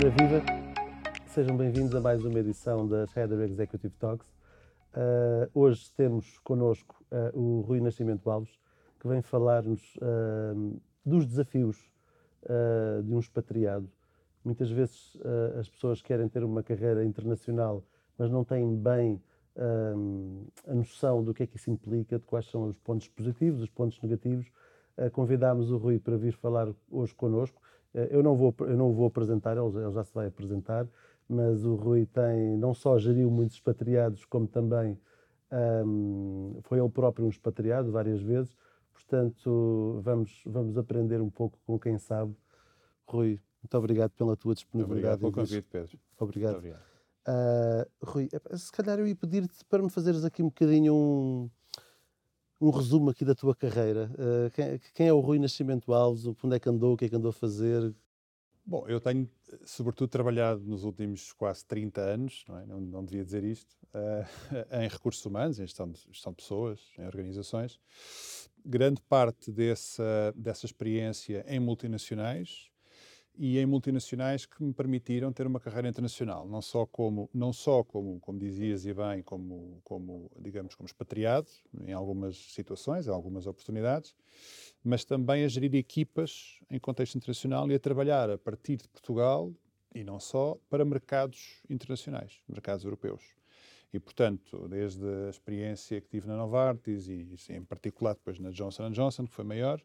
Ora viva, sejam bem-vindos a mais uma edição das Header Executive Talks. Uh, hoje temos connosco uh, o Rui Nascimento Alves, que vem falar-nos uh, dos desafios de um expatriado. Muitas vezes as pessoas querem ter uma carreira internacional, mas não têm bem a noção do que é que isso implica, de quais são os pontos positivos, os pontos negativos. convidámos o Rui para vir falar hoje connosco. Eu, não vou, eu não vou apresentar, ele, já se vai apresentar mas o Rui tem não só geriu muitos expatriados, como também um, foi ele próprio um expatriado várias vezes. Portanto, vamos, vamos aprender um pouco com quem sabe. Rui, muito obrigado pela tua disponibilidade. Obrigado pelo convite, Pedro. Obrigado. Obrigado. Uh, Rui, se calhar eu ia pedir-te para me fazeres aqui um bocadinho um, um resumo aqui da tua carreira. Uh, quem, quem, é o Rui Nascimento Alves? Onde é que andou? O que é que andou a fazer? Bom, eu tenho, sobretudo, trabalhado nos últimos quase 30 anos, não, é? não, não devia dizer isto, uh, em recursos humanos, em gestão de, gestão de, pessoas, em organizações. Grande parte dessa, dessa experiência em multinacionais e em multinacionais que me permitiram ter uma carreira internacional, não só como, não só como, como dizias e bem, como, como, digamos, como expatriado, em algumas situações, em algumas oportunidades, mas também a gerir equipas em contexto internacional e a trabalhar a partir de Portugal e não só para mercados internacionais, mercados europeus. E, portanto, desde a experiência que tive na Novartis e, em particular, depois na Johnson Johnson, que foi maior,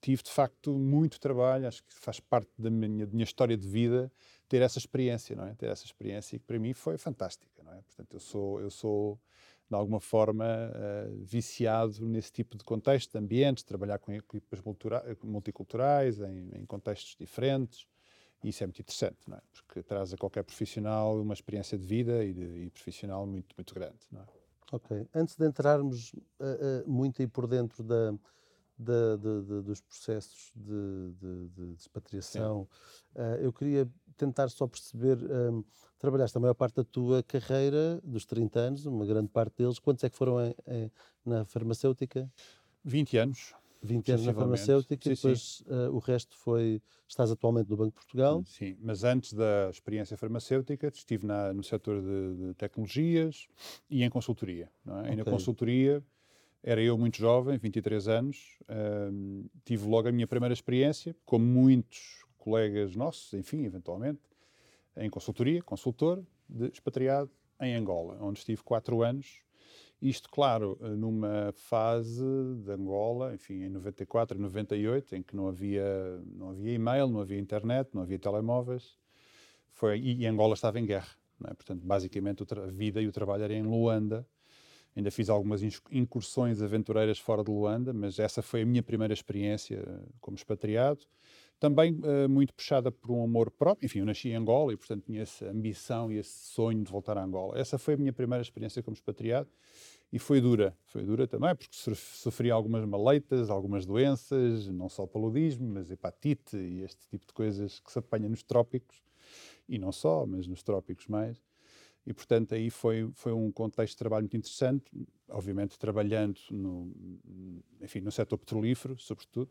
tive de facto muito trabalho, acho que faz parte da minha, da minha história de vida ter essa experiência, não é? Ter essa experiência que para mim foi fantástica, não é? Portanto, eu sou, eu sou de alguma forma, uh, viciado nesse tipo de contexto, de ambientes, trabalhar com equipas multiculturais, em, em, contextos diferentes. E isso é muito interessante, não é? Porque traz a qualquer profissional uma experiência de vida e, de, e profissional muito, muito grande, não é? Ok. Antes de entrarmos uh, muito aí por dentro da, da, de, de, dos processos de, de expatriação, uh, eu queria tentar só perceber, um, trabalhaste a maior parte da tua carreira, dos 30 anos, uma grande parte deles, quantos é que foram em, em, na farmacêutica? 20 anos. 20 anos na farmacêutica sim, e depois uh, o resto foi. Estás atualmente no Banco de Portugal? Sim, mas antes da experiência farmacêutica estive na, no setor de, de, tecnologias e em consultoria. É? Okay. E na consultoria era eu muito jovem, 23 anos, tive logo a minha primeira experiência, como muitos colegas nossos, enfim, eventualmente, em consultoria, consultor, de expatriado em Angola, onde estive quatro anos. Isto, claro, numa fase de Angola, enfim, em 94 e 98, em que não havia, não havia e-mail, não havia internet, não havia telemóveis, foi, e Angola estava em guerra. É? Portanto, basicamente, a vida e o trabalho era em Luanda, Ainda fiz algumas incursões aventureiras fora de Luanda, mas essa foi a minha primeira experiência eh, como expatriado. Também uh, muito puxada por um amor próprio. Enfim, eu nasci em Angola e, portanto, tinha essa ambição e esse sonho de voltar a Angola. Essa foi a minha primeira experiência como expatriado e foi dura. Foi dura também porque sofri algumas maleitas, algumas doenças, não só paludismo, mas hepatite e este tipo de coisas que se apanha nos trópicos. E não só, mas nos trópicos mais. E, portanto, aí foi, foi um contexto de trabalho muito interessante, obviamente trabalhando no, enfim, no setor petrolífero, sobretudo,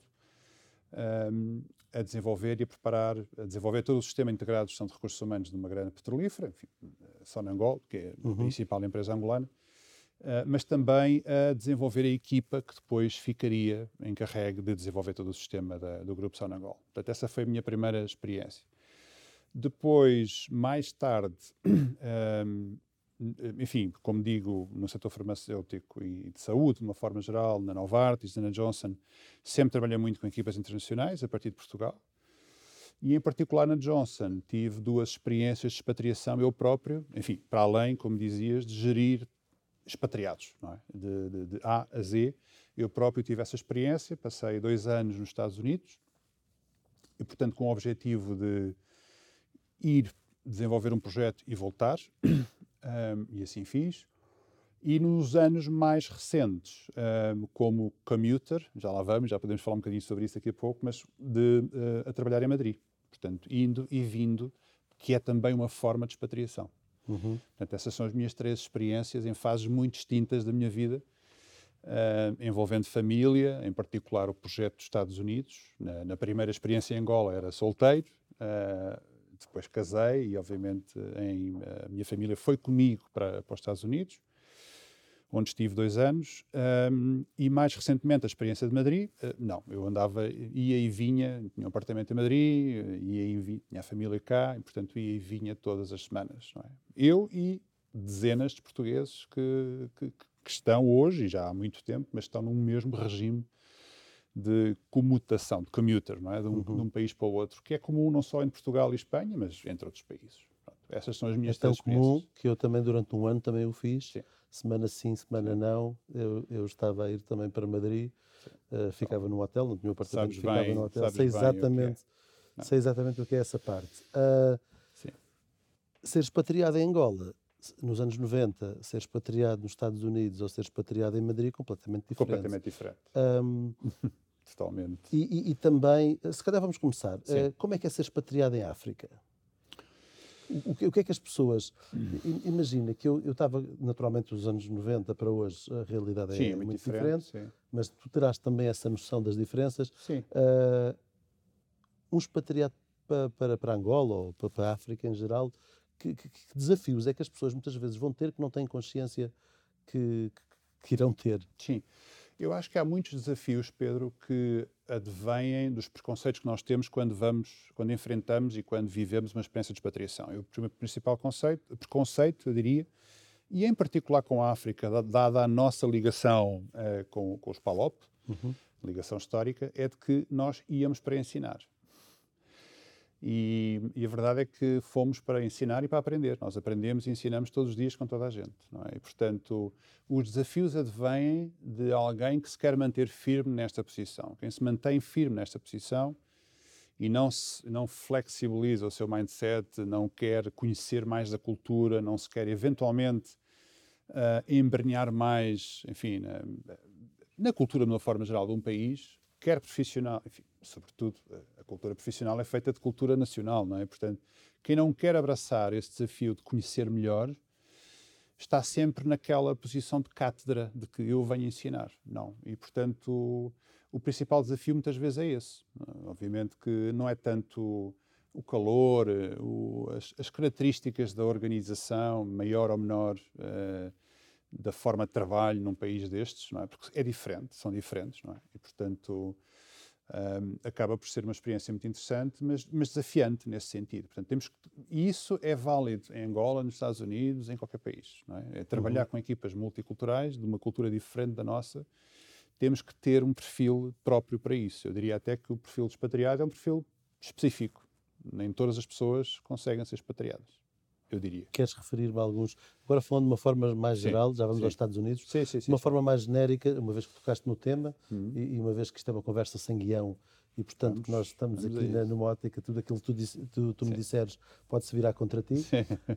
um, a desenvolver e a preparar, a desenvolver todo o sistema integrado de gestão de recursos humanos de uma grande petrolífera, enfim, Sonangol, que é a uhum. principal empresa angolana, uh, mas também a desenvolver a equipa que depois ficaria encarregue de desenvolver todo o sistema da, do grupo Sonangol. Portanto, essa foi a minha primeira experiência. Depois, mais tarde, um, enfim, como digo, no setor farmacêutico e de saúde, de uma forma geral, na Novartis, na Johnson, sempre trabalhei muito com equipas internacionais, a partir de Portugal. E, em particular, na Johnson, tive duas experiências de expatriação eu próprio, enfim, para além, como dizias, de gerir expatriados, é? de, de, de A a Z. Eu próprio tive essa experiência, passei dois anos nos Estados Unidos, e, portanto, com o objetivo de ir desenvolver um projeto e voltar, um, e assim fiz. E nos anos mais recentes, um, como commuter, já lá vamos, já podemos falar um bocadinho sobre isso daqui a pouco, mas de, uh, a trabalhar em Madrid. Portanto, indo e vindo, que é também uma forma de expatriação. Uhum. Portanto, essas são as minhas três experiências em fases muito distintas da minha vida, uh, envolvendo família, em particular o projeto dos Estados Unidos. Na, na, primeira experiência em Angola era solteiro, uh, depois casei e, obviamente, em, a minha família foi comigo para, para os Estados Unidos, onde estive dois anos. Um, e mais recentemente, a experiência de Madrid, uh, não, eu andava, ia e vinha, tinha um apartamento em Madrid, ia e vinha, tinha a família cá, e, portanto, ia e vinha todas as semanas. É? Eu e dezenas de portugueses que, que, que estão hoje, e já há muito tempo, mas estão num mesmo regime de comutação, de commuter, não é? De um, uhum. de um, país para o outro, que é comum não só em Portugal e Espanha, mas entre outros países. Pronto, essas são as minhas é tão comum que eu também durante um ano também o fiz. Sim. Semana sim, semana não. Eu, eu estava a ir também para Madrid, uh, ficava num hotel, no meu apartamento, sabes ficava bem, no hotel. Sei exatamente, é. sei exatamente o que é essa parte. Uh, ser expatriado em Angola nos anos 90, ser expatriado nos Estados Unidos ou ser expatriado em Madrid é completamente diferente. Completamente diferente. Um, Totalmente. E, e, e, também, se calhar vamos começar, uh, como é que é ser expatriado em África? O que, o que, é que as pessoas. Hum. Imagina que eu, eu estava, naturalmente, dos anos 90 para hoje, a realidade sim, é, é, muito, diferente, diferente mas tu terás também essa noção das diferenças. Sim. Uh, um expatriado para, para, para Angola ou para, para a África em geral, que, que, que, desafios é que as pessoas muitas vezes vão ter que não têm consciência que, que irão ter? Sim. Eu acho que há muitos desafios, Pedro, que advêm dos preconceitos que nós temos quando vamos, quando enfrentamos e quando vivemos uma experiência de expatriação. O principal conceito, preconceito, eu diria, e em particular com a África, dada a nossa ligação uh, com, com os PALOP, uhum. ligação histórica, é de que nós íamos para ensinar. E, e, a verdade é que fomos para ensinar e para aprender. Nós aprendemos e ensinamos todos os dias com toda a gente. É? E, portanto, os desafios advêm de alguém que se quer manter firme nesta posição. Quem se mantém firme nesta posição e não, se, não flexibiliza o seu mindset, não quer conhecer mais da cultura, não se quer eventualmente uh, embrenhar mais, enfim, na, na cultura de uma forma geral de um país, quer profissional, enfim, sobretudo a cultura profissional é feita de cultura nacional, não é? Portanto, quem não quer abraçar esse desafio de conhecer melhor está sempre naquela posição de cátedra de que eu venho ensinar. Não. E, portanto, o, o principal desafio muitas vezes é esse. Obviamente que não é tanto o calor, o, as, as, características da organização, maior ou menor, uh, da forma de trabalho num país destes, não é? Porque é diferente, são diferentes, não é? E, portanto, um, acaba por ser uma experiência muito interessante, mas, mas desafiante nesse sentido. Portanto, temos que, isso é válido em Angola, nos Estados Unidos, em qualquer país. É? é? trabalhar uhum. com equipas multiculturais, de uma cultura diferente da nossa, temos que ter um perfil próprio para isso. Eu diria até que o perfil de expatriado é um perfil específico. Nem todas as pessoas conseguem ser expatriadas eu diria. Queres referir-me a alguns? Agora falando de uma forma mais geral, sim, já vamos sim. aos Estados Unidos, sim, sim, de uma forma mais genérica, uma vez que tocaste no tema uhum. e, e, uma vez que isto é uma conversa sem guião e, portanto, vamos, nós estamos aqui na, numa ótica, tudo aquilo que tu, tu, tu me disseres pode-se virar contra ti.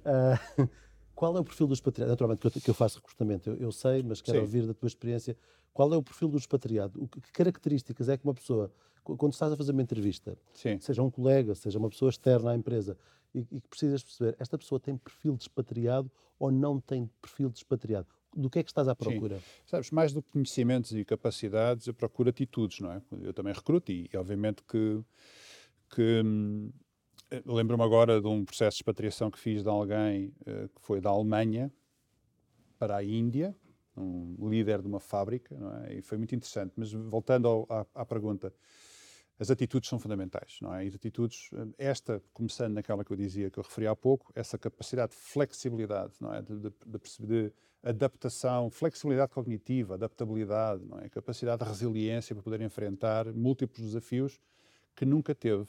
Uh, qual é o perfil dos expatriado? Naturalmente que eu, que eu faço recrutamento, eu, eu, sei, mas quero ouvir da tua experiência. Qual é o perfil do expatriado? O que, que características é que uma pessoa, quando estás a fazer uma entrevista, seja um colega, seja uma pessoa externa à empresa, e, e que precisas perceber, esta pessoa tem perfil de expatriado ou não tem perfil de expatriado? Do que é que estás à procura? Sim. Sabes, mais do que conhecimentos e capacidades, eu procuro atitudes, não é? Eu também recruto e, obviamente que, que hum, lembro-me agora de um processo de expatriação que fiz de alguém uh, que foi da Alemanha para a Índia, um líder de uma fábrica, não é? E foi muito interessante. Mas voltando ao, à, à pergunta, as atitudes são fundamentais, não é? E as atitudes, esta, começando naquela que eu dizia, que eu referi há pouco, essa capacidade de flexibilidade, não é? De, de, de, de adaptação, flexibilidade cognitiva, adaptabilidade, não é? Capacidade de resiliência para poder enfrentar múltiplos desafios que nunca teve.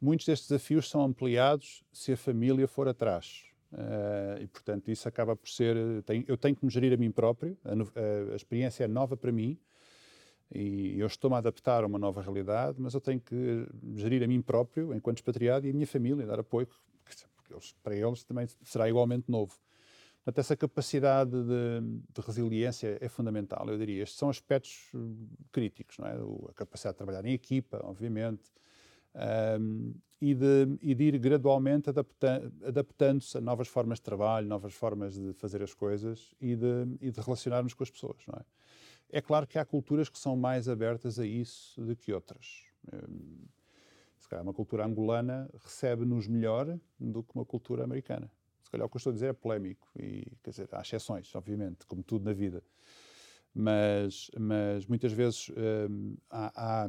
Muitos destes desafios são ampliados se a família for atrás. Uh, e, portanto, isso acaba por ser. Tenho, eu tenho que me gerir a mim próprio, a, a, a experiência é nova para mim, e eu estou-me a adaptar a uma nova realidade, mas eu tenho que gerir a mim próprio, enquanto expatriado, e a minha família, dar apoio, porque eles, para eles também será igualmente novo. Portanto, essa capacidade de, de, resiliência é fundamental, eu diria. Estes são aspectos hum, críticos, não é? a capacidade de trabalhar em equipa, obviamente, um, e, de, e, de, ir gradualmente adapta, adaptando-se a novas formas de trabalho, novas formas de fazer as coisas e de, e de relacionarmos com as pessoas, não é? É claro que há culturas que são mais abertas a isso do que outras. Hum, Se calhar uma cultura angolana recebe-nos melhor do que uma cultura americana. Se calhar o que eu estou a dizer é polémico, e quer dizer, há exceções, obviamente, como tudo na vida. Mas, mas muitas vezes hum, há, há,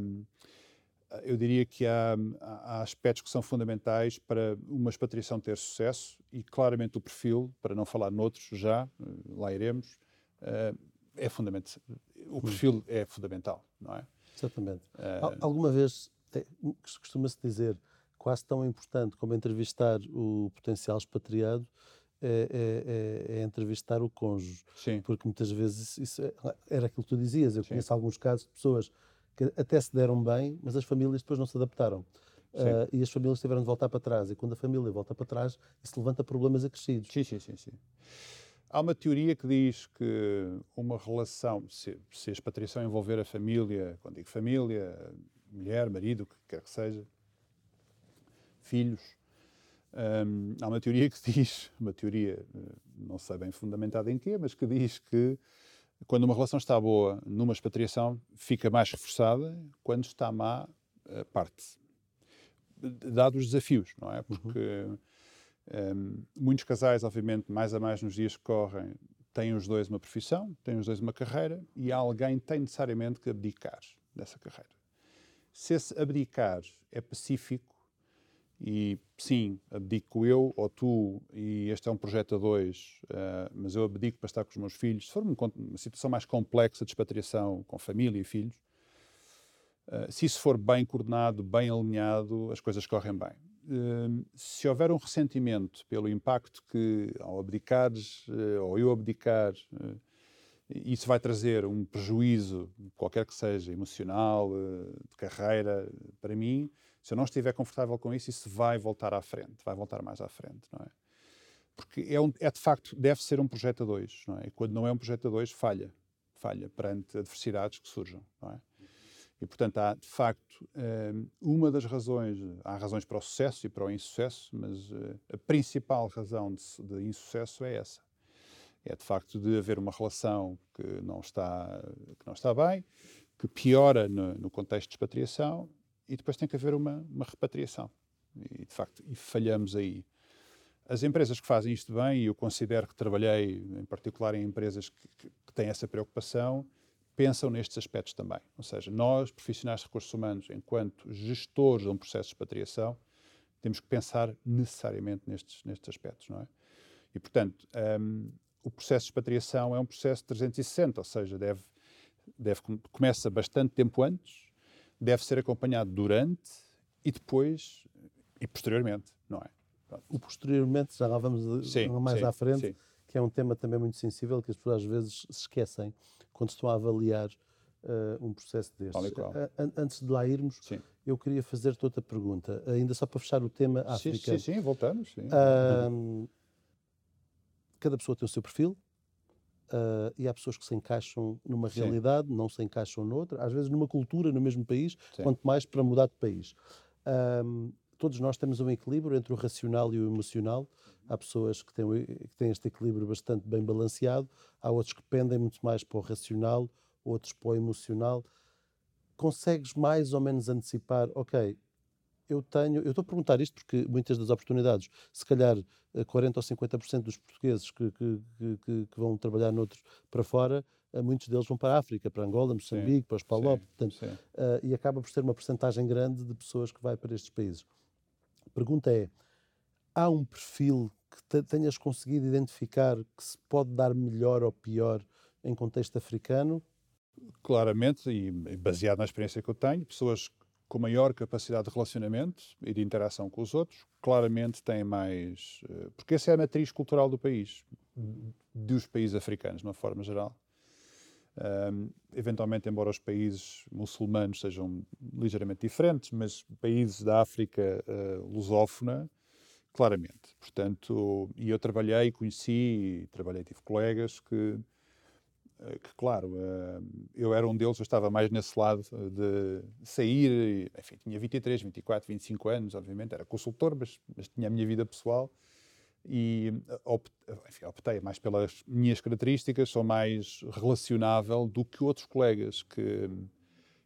eu diria que há, há, aspectos que são fundamentais para uma expatriação ter sucesso e claramente o perfil, para não falar noutros já, lá iremos, uh, é fundamental. O perfil é fundamental, não é? Exatamente. Uh, Alguma vez costuma-se dizer quase tão importante como entrevistar o potencial expatriado é, é, é, é entrevistar o cônjuge. Sim. Porque muitas vezes isso é, era aquilo que tu dizias. Eu Sim. conheço alguns casos de pessoas que até se deram bem, mas as famílias depois não se adaptaram. Uh, e as famílias tiveram de voltar para trás. E quando a família volta para trás, isso levanta problemas acrescidos. Sim, sim, sim. sim. Há uma teoria que diz que uma relação, se, se a expatriação envolver a família, quando digo família, mulher, marido, o que quer que seja, filhos, um, há uma teoria que diz, uma teoria, eh, não sei bem fundamentada em quê, mas que diz que quando uma relação está boa numa expatriação, fica mais reforçada, quando está má, parte. Dados os desafios, não é? Porque uhum. Um, muitos casais, obviamente, mais a mais nos dias que correm, têm os dois uma profissão, têm os dois uma carreira e alguém tem necessariamente que abdicar dessa carreira. Se esse abdicar é pacífico, e sim, abdico eu ou tu, e este é um projeto a dois, uh, mas eu abdico para estar com os meus filhos. Se for uma, situação mais complexa de expatriação com família e filhos, uh, se isso for bem coordenado, bem alinhado, as coisas correm bem. Uh, se houver um ressentimento pelo impacto que, ao abdicares, ou eu abdicar, isso vai trazer um prejuízo, qualquer que seja, emocional, de carreira, para mim, se eu não estiver confortável com isso, isso vai voltar à frente, vai voltar mais à frente, não é? Porque é, um, é de facto, deve ser um projeto a dois, não é? E quando não é um projeto a dois, falha. Falha perante adversidades que surjam, não é? E, portanto, há, de facto, hum, uma das razões, há razões para o sucesso e para o insucesso, mas uh, a principal razão de, de insucesso é essa. É, de facto, de haver uma relação que não está, que não está bem, que piora no, no contexto de expatriação e depois tem que haver uma, uma repatriação. E, de facto, e falhamos aí. As empresas que fazem isto bem, e eu considero que trabalhei em particular em empresas que, que, que têm essa preocupação, pensam nestes aspectos também. Ou seja, nós, profissionais de recursos humanos, enquanto gestores de um processo de expatriação, temos que pensar necessariamente nestes, nestes aspectos, não é? E, portanto, um, o processo de expatriação é um processo 360, ou seja, deve, deve, começa bastante tempo antes, deve ser acompanhado durante e depois e posteriormente, não é? Pronto. O posteriormente, já lá vamos sim, mais sim, à frente, sim. que é um tema também muito sensível que as pessoas às vezes se esquecem quando estão a avaliar uh, um processo destes. Uh, antes de lá irmos, eu queria fazer-te outra pergunta, ainda só para fechar o tema África. Sim, sim, voltamos. Uh, cada pessoa tem o seu perfil, Uh, e há pessoas que se encaixam numa Sim. realidade, não se encaixam noutra, às vezes numa cultura no mesmo país, Sim. quanto mais para mudar de país. Todos nós temos um equilíbrio entre o racional e o emocional. Há pessoas que têm, que têm este equilíbrio bastante bem balanceado, há outros que pendem muito mais para o racional, outros para o emocional. Consegues mais ou menos antecipar, ok, eu tenho, eu estou a perguntar isto porque muitas das oportunidades, se calhar 40 eh, ou 50% dos portugueses que, que, que, que, vão trabalhar noutros para fora, eh, muitos deles vão para a África, para Angola, Moçambique, sim, para os Palop, portanto, uh, e acaba por ser uma percentagem grande de pessoas que vai para estes países. A pergunta é, há um perfil que tenhas conseguido identificar que se pode dar melhor ou pior em contexto africano? Claramente, e baseado na experiência que eu tenho, pessoas com maior capacidade de relacionamento e de interação com os outros, claramente têm mais. Eh, porque essa é a matriz cultural do país, dos países africanos, de uma forma geral. Um, eventualmente, embora os países muçulmanos sejam ligeiramente diferentes, mas países da África uh, lusófona, claramente. Portanto, e eu trabalhei, conheci, trabalhei, tive colegas que eh, que, claro, eh, eu era um deles, eu estava mais nesse lado de sair, enfim, tinha 23, 24, 25 anos, obviamente, era consultor, mas, mas tinha a minha vida pessoal e enfim, optei mais pelas minhas características, sou mais relacionável do que outros colegas que,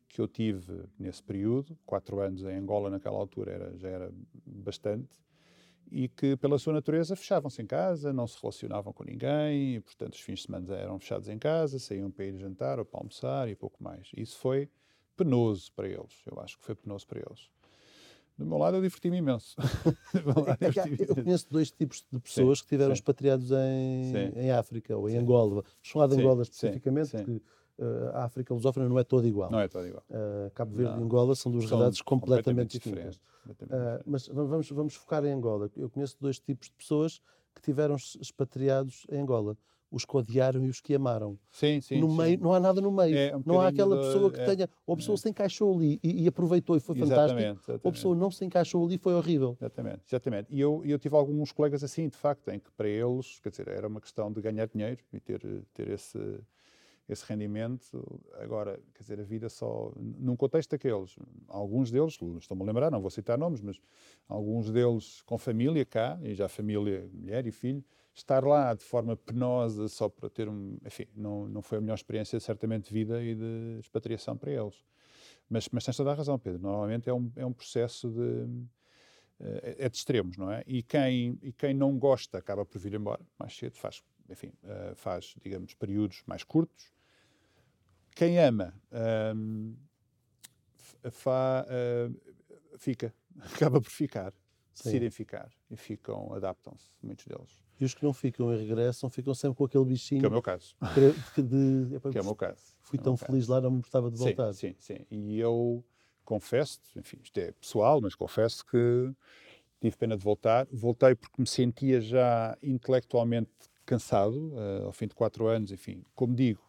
que eu tive nesse período, quatro anos em Angola naquela altura era, já era bastante, e que pela sua natureza fechavam-se em casa, não se relacionavam com ninguém, e, portanto os fins de semana eram fechados em casa, saíam para ir jantar ou para almoçar e pouco mais. Isso foi penoso para eles, eu acho que foi penoso para eles. Do meu lado, eu diverti-me imenso. É diverti eu conheço dois tipos de pessoas sim, que tiveram sim. expatriados em, em África ou em. Angola. Vamos falar de Angola especificamente, porque uh, a África lusófona não é toda igual. Não é toda igual. Uh, Cabo Verde não. e Angola são duas realidades completamente, completamente distintas. Uh, mas vamos, vamos focar em Angola. Eu conheço dois tipos de pessoas que tiveram expatriados em Angola os que odiaram e os que amaram. Sim, sim. No sim. meio, não há nada no meio. É, um não há aquela pessoa que é, tenha. Ou a pessoa é. se encaixou ali e, e aproveitou e foi fantástico. Exatamente. Ou a pessoa não se encaixou ali e foi horrível. Exatamente, exatamente. E eu, eu tive alguns colegas assim, de facto, em que para eles, quer dizer, era uma questão de ganhar dinheiro e ter, ter esse esse rendimento. Agora, quer dizer, a vida só. Num contexto daqueles, alguns deles, estou-me a lembrar, não vou citar nomes, mas alguns deles com família cá, e já família, mulher e filho, estar lá de forma penosa só para ter um. Enfim, não, não foi a melhor experiência, certamente, de vida e de expatriação para eles. Mas, mas tens toda a razão, Pedro. Normalmente é um, é um processo de. Eh, é de extremos, não é? E quem, e quem não gosta acaba por vir embora mais cedo, faz, enfim, eh, faz, digamos, períodos mais curtos. Quem ama um, fa, uh, fica, acaba por ficar, decidem ficar e ficam, adaptam-se, muitos deles. E os que não ficam e regressam ficam sempre com aquele bichinho. Que é o meu caso. De, de, que é o meu caso. Fui é tão feliz caso. lá, não me importava de voltar. Sim, sim, sim. E eu confesso, enfim, isto é pessoal, mas confesso que tive pena de voltar. Voltei porque me sentia já intelectualmente cansado, uh, ao fim de quatro anos, enfim, como digo,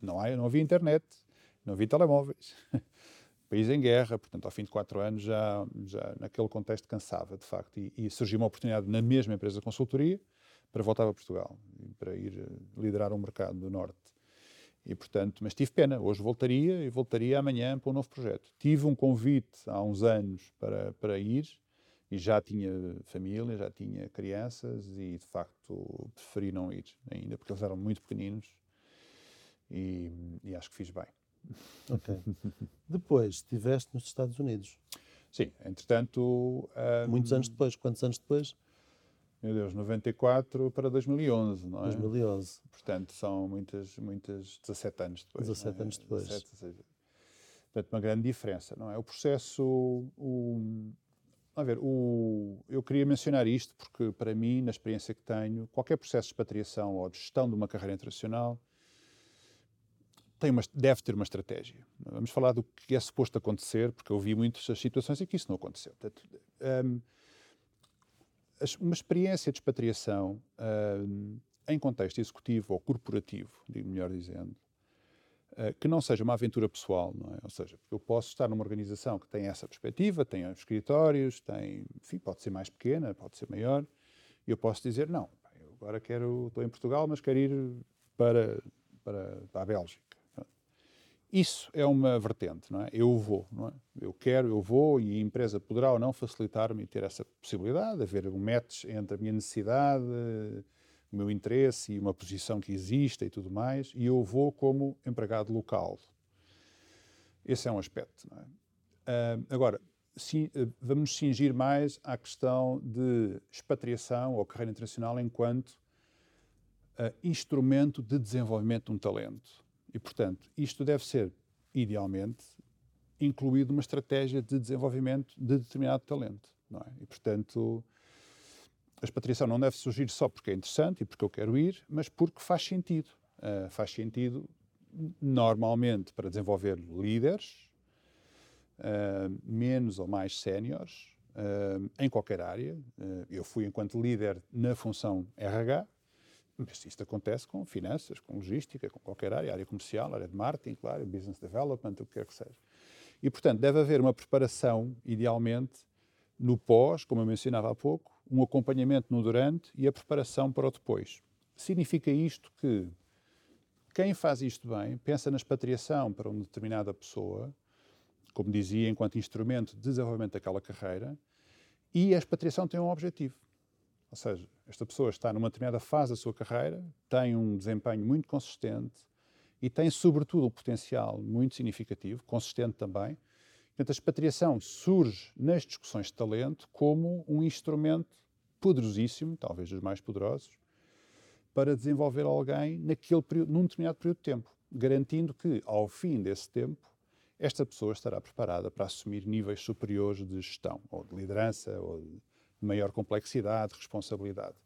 não, há, não havia internet, não havia telemóveis. país em guerra, portanto, ao fim de quatro anos já, já naquele contexto cansava, de facto. E, e surgiu uma oportunidade na mesma empresa de consultoria para voltar para Portugal, para ir eh, liderar um mercado do Norte. E, portanto, mas tive pena. Hoje voltaria e voltaria amanhã para um novo projeto. Tive um convite há uns anos para, para ir e já tinha família, já tinha crianças e, de facto, preferi não ir ainda, porque eles eram muito pequeninos e, e acho que fiz bem. Ok. Depois, estiveste nos Estados Unidos. Sim, entretanto. Um, Muitos anos depois. Quantos anos depois? Meu Deus, 94 para 2011, não é? 2011. Portanto, são muitas, muitas, 17 anos depois. 17 é? anos depois. 17, 16. Portanto, uma grande diferença, não é? O processo. O, a ver, o, eu queria mencionar isto porque, para mim, na experiência que tenho, qualquer processo de expatriação ou de gestão de uma carreira internacional tem uma, deve ter uma estratégia. Vamos falar do que é suposto acontecer, porque eu vi muitas situações em que isso não aconteceu. Portanto, um, uma experiência de expatriação um, em contexto executivo ou corporativo, melhor dizendo, uh, que não seja uma aventura pessoal, não é? Ou seja, eu posso estar numa organização que tem essa perspectiva, tem escritórios, tem, enfim, pode ser mais pequena, pode ser maior, e eu posso dizer, não, eu agora quero, estou em Portugal, mas quero ir para, para, para a Bélgica isso é uma vertente, não é? Eu vou, não é? Eu quero, eu vou e a empresa poderá ou não facilitar-me ter essa possibilidade, haver um match entre a minha necessidade, o meu interesse e uma posição que exista e tudo mais, e eu vou como empregado local. Esse é um aspecto, não é? Uh, agora, sim, uh, vamos cingir mais à questão de expatriação ou carreira internacional enquanto uh, instrumento de desenvolvimento de um talento e, portanto, isto deve ser, idealmente, incluído numa estratégia de desenvolvimento de determinado talento. Não é? E, portanto, a expatriação não deve surgir só porque é interessante e porque eu quero ir, mas porque faz sentido. Uh, faz sentido, normalmente, para desenvolver líderes, uh, menos ou mais séniores, uh, em qualquer área. eu fui, enquanto líder, na função RH, mas isto acontece com finanças, com logística, com qualquer área, área comercial, área de marketing, claro, business development, o que quer que seja. E, portanto, deve haver uma preparação, idealmente, no pós, como eu mencionava há pouco, um acompanhamento no durante e a preparação para o depois. Significa isto que quem faz isto bem pensa na expatriação para uma determinada pessoa, como dizia, enquanto instrumento de desenvolvimento daquela carreira, e a expatriação tem um objetivo ou seja, esta pessoa está numa determinada fase da sua carreira, tem um desempenho muito consistente e tem, sobretudo, um potencial muito significativo, consistente também. Portanto, a expatriação surge nas discussões de talento como um instrumento poderosíssimo, talvez dos mais poderosos, para desenvolver alguém naquele período, num determinado período de tempo, garantindo que, ao fim desse tempo, esta pessoa estará preparada para assumir níveis superiores de gestão, ou de liderança, ou de maior complexidade, responsabilidade.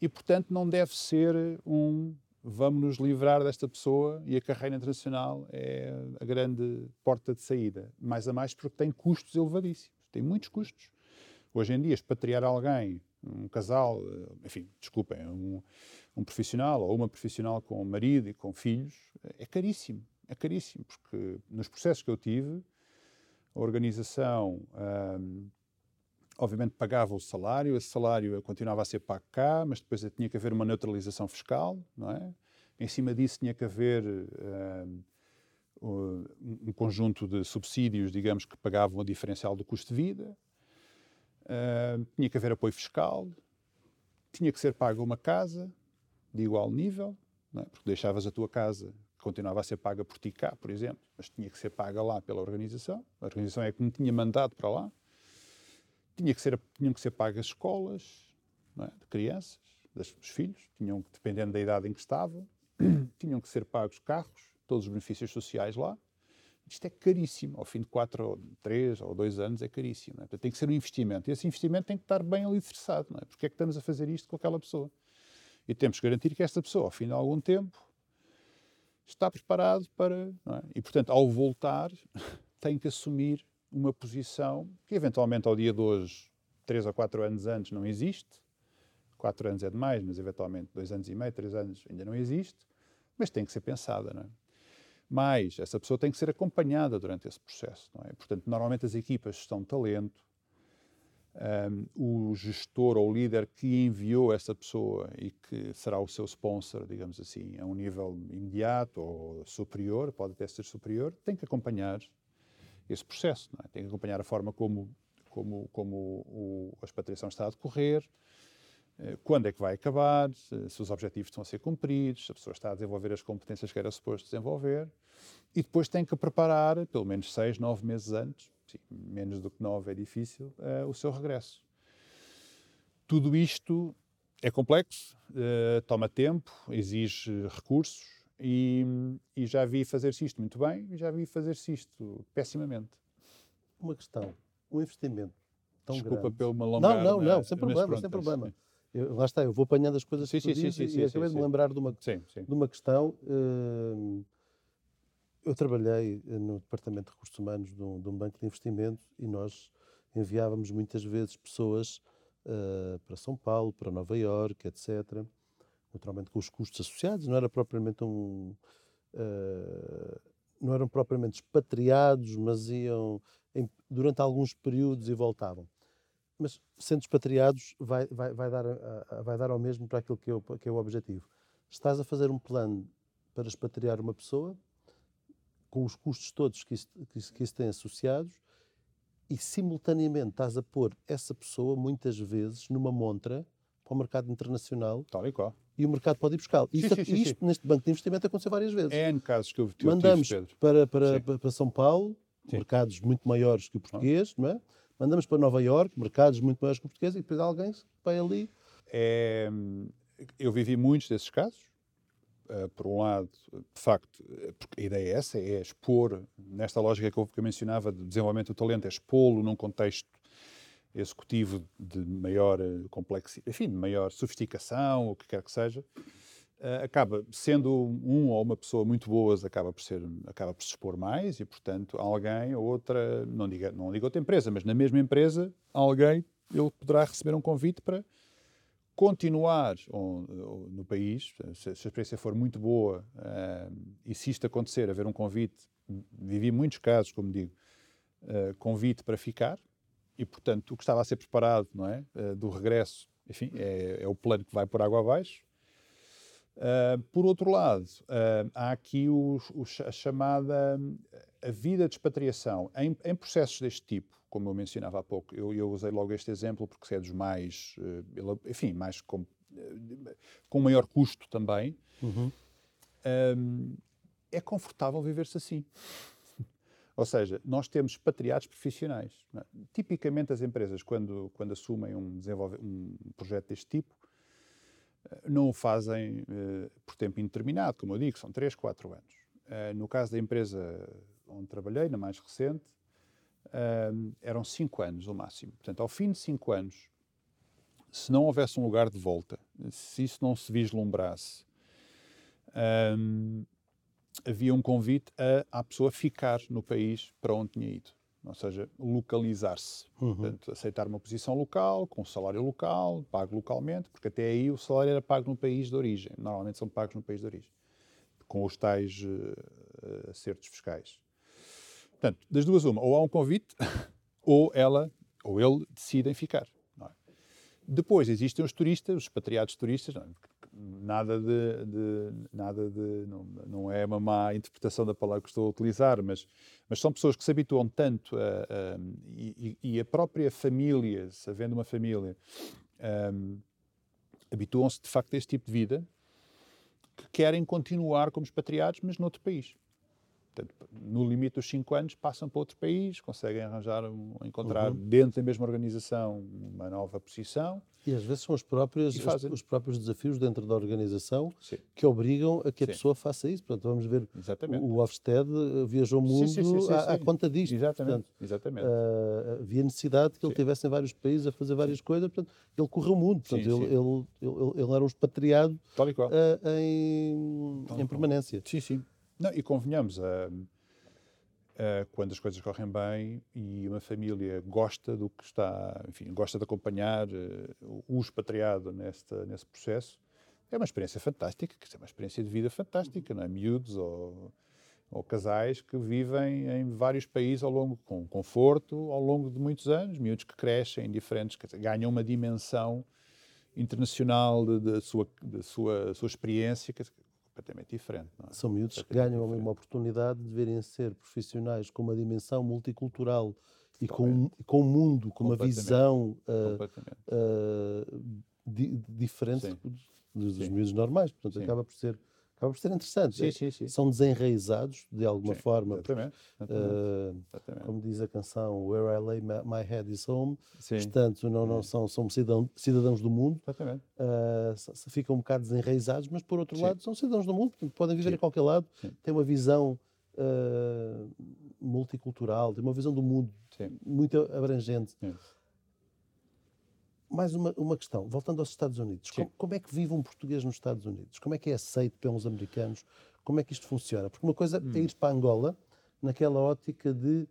E, portanto, não deve ser um vamos nos livrar desta pessoa e a carreira internacional é a grande porta de saída. Mais a mais porque tem custos elevadíssimos, tem muitos custos. Hoje em dia, expatriar alguém, um casal, enfim, desculpem, um, um profissional ou uma profissional com marido e com filhos, é caríssimo. É caríssimo, porque nos processos que eu tive, a organização hum, obviamente pagava o salário, esse salário continuava a ser pago cá, mas depois tinha que haver uma neutralização fiscal, não é? Em cima disso tinha que haver uh, um conjunto de subsídios, digamos, que pagavam a diferencial do custo de vida, uh, tinha que haver apoio fiscal, tinha que ser paga uma casa de igual nível, é? porque deixavas a tua casa continuava a ser paga por ti cá, por exemplo, mas tinha que ser paga lá pela organização. A organização é que me tinha mandado para lá. Tinha que ser, tinham que ser pagas escolas é? de crianças, dos filhos, tinham, dependendo da idade em que estavam, tinham que ser pagos carros, todos os benefícios sociais lá. Isto é caríssimo. Ao fim de quatro, ou três ou dois anos é caríssimo. É? Portanto, tem que ser um investimento. E esse investimento tem que estar bem alicerçado. Não é? Porque é que estamos a fazer isto com aquela pessoa? E temos que garantir que esta pessoa, ao fim de algum tempo, está preparado para. É? E, portanto, ao voltar, tem que assumir uma posição que eventualmente ao dia de hoje, três ou quatro anos antes, não existe. Quatro anos é demais, mas eventualmente dois anos e meio, três anos ainda não existe. Mas tem que ser pensada, não é? Mas essa pessoa tem que ser acompanhada durante esse processo, não é? Portanto, normalmente as equipas estão talento, um, o gestor ou o líder que enviou essa pessoa e que será o seu sponsor, digamos assim, a um nível imediato ou superior, pode até ser superior, tem que acompanhar esse processo. É? Tem que acompanhar a forma como, como, como o, a expatriação está a decorrer, eh, quando é que vai acabar, se os objetivos estão a ser cumpridos, se a pessoa está a desenvolver as competências que era suposto desenvolver, e depois tem que preparar, pelo menos seis, nove meses antes, sim, menos do que nove é difícil, uh, o seu regresso. Tudo isto é complexo, uh, toma tempo, exige recursos, e, e já vi fazer-se isto muito bem e já vi fazer-se isto pessimamente. Uma questão, um investimento tão Desculpa grande... pelo. Não, não, não, sem problema, sem problema. Eu, lá está, eu vou apanhando as coisas sim, que tu sim, sim, sim, e acabei de me lembrar de uma, de uma questão. Uh, eu trabalhei no Departamento de Recursos Humanos de um, de um, banco de investimento e nós enviávamos muitas vezes pessoas uh, para São Paulo, para Nova Iorque, etc naturalmente com os custos associados, não era propriamente um. Uh, não eram propriamente expatriados, mas iam em, durante alguns períodos e voltavam. Mas sendo expatriados, vai, vai, vai, dar, vai dar ao mesmo para aquilo que é, o, que é o objetivo. Estás a fazer um plano para expatriar uma pessoa, com os custos todos que isso, que isso, que isso tem associados, e simultaneamente estás a pôr essa pessoa, muitas vezes, numa montra para o mercado internacional. Tal e qual e o mercado pode ir buscá-lo. Isto, sim, sim, isto neste banco de investimento aconteceu várias vezes. É em casos que eu, eu Mandamos tive, para, para, para, São Paulo, mercados muito maiores que o português, não é? Mandamos para Nova Iorque, mercados muito maiores que o português, e depois alguém vai ali. É, eu vivi muitos desses casos. Uh, por um lado, de facto, porque a ideia é essa, é expor, nesta lógica que eu, que eu mencionava de desenvolvimento do talento, é expô-lo num contexto executivo de maior eh, complexidade, enfim, de maior sofisticação, o que quer que seja, uh, acaba sendo um ou uma pessoa muito boas, acaba por ser, acaba por se expor mais e, portanto, alguém ou outra, não diga, não diga outra empresa, mas na mesma empresa, alguém, ele poderá receber um convite para continuar no país, se, se, a experiência for muito boa e se isto acontecer, haver um convite, vivi muitos casos, como digo, convite para ficar, e, portanto, o que estava a ser preparado não é, uh, do regresso, enfim, é, é, o plano que vai por água abaixo. Uh, por outro lado, uh, há aqui o, o, a chamada a vida de expatriação. Em, em, processos deste tipo, como eu mencionava há pouco, eu, eu usei logo este exemplo porque é dos mais, enfim, mais com, com maior custo também. Uhum. Um, é confortável viver-se assim. Ou seja, nós temos expatriados profissionais. É? Tipicamente, as empresas, quando, quando assumem um, um projeto deste tipo, eh, não o fazem uh, por tempo indeterminado, como eu digo, são 3, 4 anos. Uh, no caso da empresa onde trabalhei, na mais recente, eram 5 anos o máximo. Portanto, ao fim de 5 anos, se não houvesse um lugar de volta, se isso não se vislumbrasse, havia um convite a, a pessoa ficar no país para onde tinha ido. Ou seja, localizar-se. Uhum. Portanto, aceitar uma posição local, com salário local, pago localmente, porque até aí o salário era pago no país de origem. Normalmente são pagos no país de origem, com os tais uh, acertos fiscais. Portanto, das duas, uma, ou há um convite, ou ela ou ele decidem ficar. É? Depois existem os turistas, os expatriados turistas, não, é? Nada de, de, nada de não, não, é uma má interpretação da palavra que estou a utilizar, mas, mas são pessoas que se habituam tanto a, a e, e, a própria família, havendo uma família, um, habituam-se de facto a este tipo de vida que querem continuar como expatriados, mas noutro país. Portanto, no limite dos 5 anos, passam para outro país, conseguem arranjar, encontrar uhum. dentro da mesma organização uma nova posição. E às vezes são os próprios, os, os, próprios desafios dentro da organização sim. que obrigam a que a sim. pessoa faça isso. Portanto, vamos ver, Exatamente. o Ofsted eh, viajou o mundo sim, à, à, conta disto. Exatamente. Portanto, Exatamente. Uh, havia necessidade que ele estivesse em vários países a fazer várias coisas. Portanto, ele correu o mundo. Portanto, ele, ele, ele, ele, era um expatriado uh, em, em permanência. Sim, sim. Não, e convenhamos, uh, uh, quando as coisas correm bem e uma família gosta do que está, enfim, gosta de acompanhar uh, o expatriado nesse processo, é uma experiência fantástica, que é uma experiência de vida fantástica, não é? Miúdos ou, ou casais que vivem em vários países ao longo, com conforto, ao longo de muitos anos, miúdos que crescem em diferentes, dizer, ganham uma dimensão internacional da sua, sua, sua experiência, que, completamente diferente. É? São miúdos que ganham diferente. uma oportunidade de verem ser profissionais com uma dimensão multicultural e com, com um mundo, com uma visão uh, uh, di, diferente dos, dos miúdos normais. Portanto, Sim. acaba por ser acaba por ser interessante. Sim, sim, sim. São desenraizados, de alguma forma. Exatamente, exatamente, uh, Como diz a canção Where I Lay My Head is Home. Portanto, não, não são, são cidadãos, cidadãos do mundo. Exatamente. Uh, ficam um bocado desenraizados, mas por outro lado são cidadãos do mundo, portanto, podem viver a qualquer lado. Têm uma visão uh, multicultural, têm uma visão do mundo muito abrangente mais uma, uma questão, voltando aos Estados Unidos. Como, como, é que vive um português nos Estados Unidos? Como é que é aceito pelos americanos? Como é que isto funciona? Porque uma coisa hum. é ir para Angola, naquela ótica de.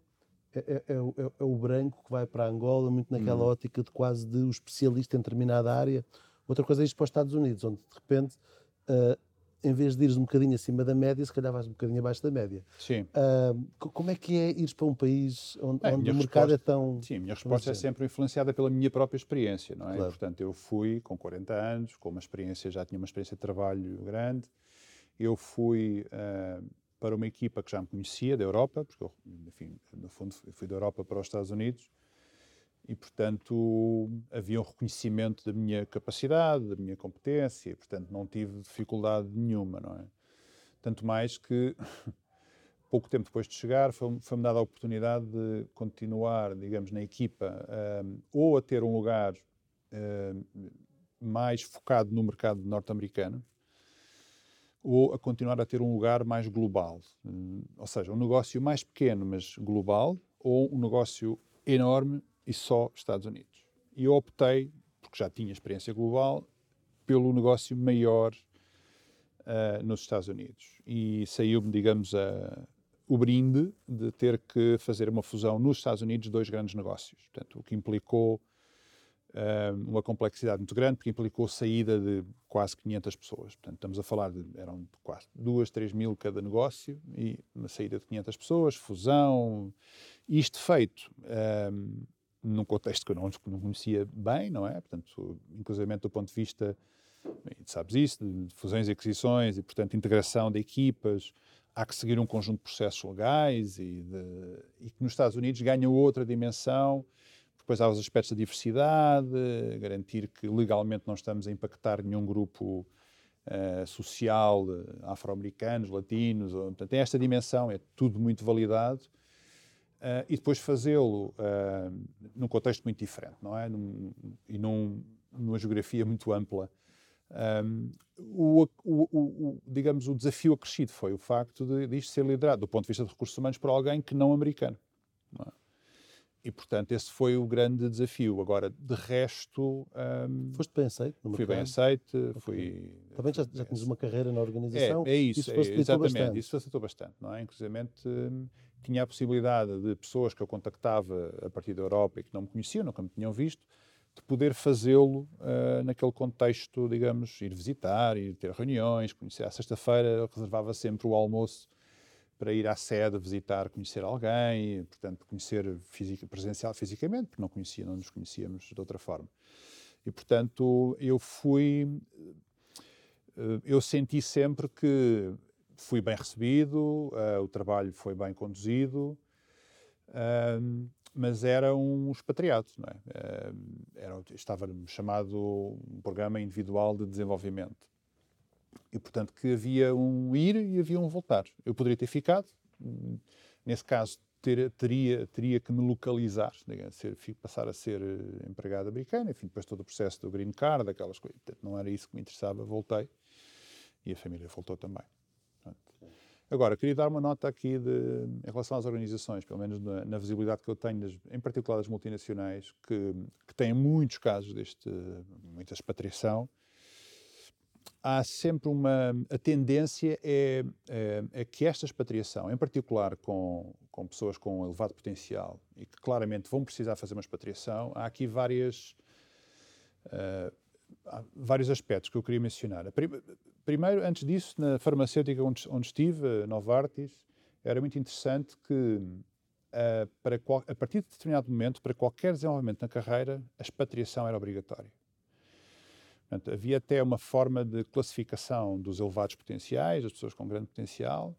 É, é, é, é, é o branco que vai para Angola, muito naquela hum. ótica de quase de o especialista em determinada área. Outra coisa é ir para os Estados Unidos, onde de repente uh, em vez de ires um bocadinho acima da média, se calhar vais um bocadinho abaixo da média. Sim. Uh, como é que é ir para um país onde, é, onde o mercado é tão. Sim, a minha resposta é sempre influenciada pela minha própria experiência, não é? Claro. Portanto, eu fui com 40 anos, com uma experiência, já tinha uma experiência de trabalho grande. Eu fui uh, para uma equipa que já me conhecia, da Europa, porque eu, enfim, no fundo, fui da Europa para os Estados Unidos e, portanto, havia um reconhecimento da minha capacidade, da minha competência, e, portanto, não tive dificuldade nenhuma, não é? Tanto mais que, pouco tempo depois de chegar, foi-me foi dada a oportunidade de continuar, digamos, na equipa, um, ou a ter um lugar um, mais focado no mercado norte-americano, ou a continuar a ter um lugar mais global. Um, ou seja, um negócio mais pequeno, mas global, ou um negócio enorme e só Estados Unidos. E eu optei, porque já tinha experiência global, pelo negócio maior uh, nos Estados Unidos. E saiu-me, digamos, a, o brinde de ter que fazer uma fusão nos Estados Unidos de dois grandes negócios. Portanto, o que implicou uh, uma complexidade muito grande, porque implicou saída de quase 500 pessoas. Portanto, estamos a falar de, eram quase 2, 3 mil cada negócio e uma saída de 500 pessoas, fusão. Isto feito eh, num contexto que eu não, não conhecia bem, não é? Portanto, inclusive do ponto de vista, sabes isso, de fusões e aquisições e, portanto, integração de equipas, há que seguir um conjunto de processos legais e, de, e que nos Estados Unidos ganham outra dimensão. Depois há os aspectos da diversidade, garantir que legalmente não estamos a impactar nenhum grupo uh, social, afro-americanos, latinos, portanto, tem esta dimensão, é tudo muito validado. Uh, e depois fazê-lo uh, num contexto muito diferente, não é? Num, e num, numa geografia muito ampla. Um, o, o, o, digamos, o desafio acrescido foi o facto de, de isto ser liderado, do ponto de vista de recursos humanos, por alguém que não americano. Não é? E, portanto, esse foi o grande desafio. Agora, de resto. Um, Foste bem aceito Fui bem aceito. Okay. Fui, Também já, já tinhas uma carreira na organização. É, é isso, isso é, exatamente. Bastante. Isso facilitou bastante. Não é? Inclusive, um, tinha a possibilidade de pessoas que eu contactava a partir da Europa e que não me conheciam, nunca me tinham visto, de poder fazê-lo uh, naquele contexto, digamos, ir visitar, ir ter reuniões, conhecer. À sexta-feira reservava sempre o almoço para ir à sede visitar, conhecer alguém, portanto, conhecer fisica, presencial fisicamente, porque não conhecia, não nos conhecíamos de outra forma. E, portanto, eu fui. Eh, eu senti sempre que fui bem recebido, uh, o trabalho foi bem conduzido, uh, mas era um expatriado, não é? Uh, era, estava chamado um programa individual de desenvolvimento. E, portanto, que havia um ir e havia um voltar. Eu poderia ter ficado, nesse caso, ter, teria, teria que me localizar, digamos, ser, passar a ser eh, empregado americano, enfim, depois todo o processo do green card, aquelas coisas. Não era isso que me interessava, voltei e a família voltou também. Agora, queria dar uma nota aqui de, em relação às organizações, pelo menos na, na visibilidade que eu tenho, das, em particular das multinacionais, que, que têm muitos casos deste, muita expatriação, há sempre uma. A tendência é, é, é, que esta expatriação, em particular com, com pessoas com elevado potencial e que claramente vão precisar fazer uma expatriação, há aqui várias. Uh, há vários aspectos que eu queria mencionar. Primeiro, antes disso, na farmacêutica onde, onde estive, Novartis, era muito interessante que, uh, para qual, a partir de determinado momento, para qualquer desenvolvimento na carreira, a expatriação era obrigatória. Portanto, havia até uma forma de classificação dos elevados potenciais, das pessoas com grande potencial,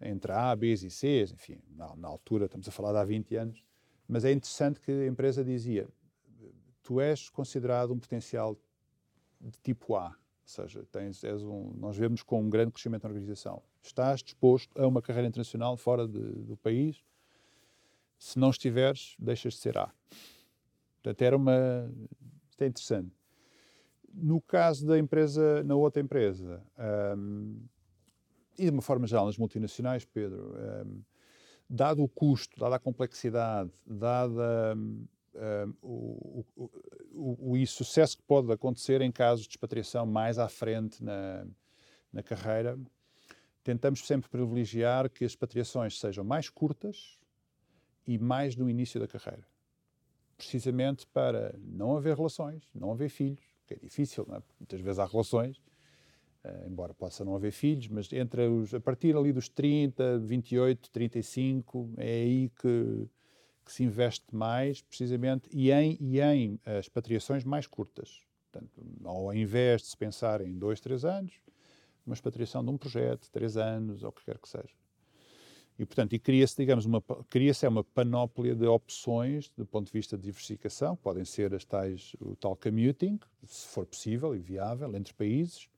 entre A, B e C, enfim, na, na, altura, estamos a falar de há 20 anos, mas é interessante que a empresa dizia, tu és considerado um potencial de tipo A, ou seja, tens, és um, nós vemos com um grande crescimento na organização, estás disposto a uma carreira internacional fora de, do país, se não estiveres, deixas de ser A. Portanto, era uma... Isto é interessante. No caso da empresa, na outra empresa, um, e de uma forma geral nas multinacionais, Pedro, um, dado o custo, dada a complexidade, dada o, o, o, o sucesso que pode acontecer em casos de expatriação mais à frente na, na carreira, tentamos sempre privilegiar que as expatriações sejam mais curtas e mais no início da carreira. Precisamente para não haver relações, não haver filhos, que é difícil, é? muitas vezes há relações, uh, embora possa não haver filhos, mas entre os, a partir ali dos 30, 28, 35, é aí que, que se investe mais, precisamente, e em, e em uh, expatriações mais curtas. Portanto, ao invés de se pensar em dois, três anos, uma expatriação de um projeto, três anos, ou o que quer que seja. E, portanto, e cria-se, digamos, uma, cria-se é uma panóplia de opções do ponto de vista de diversificação, podem ser as tais, o tal commuting, se for possível e viável, entre países,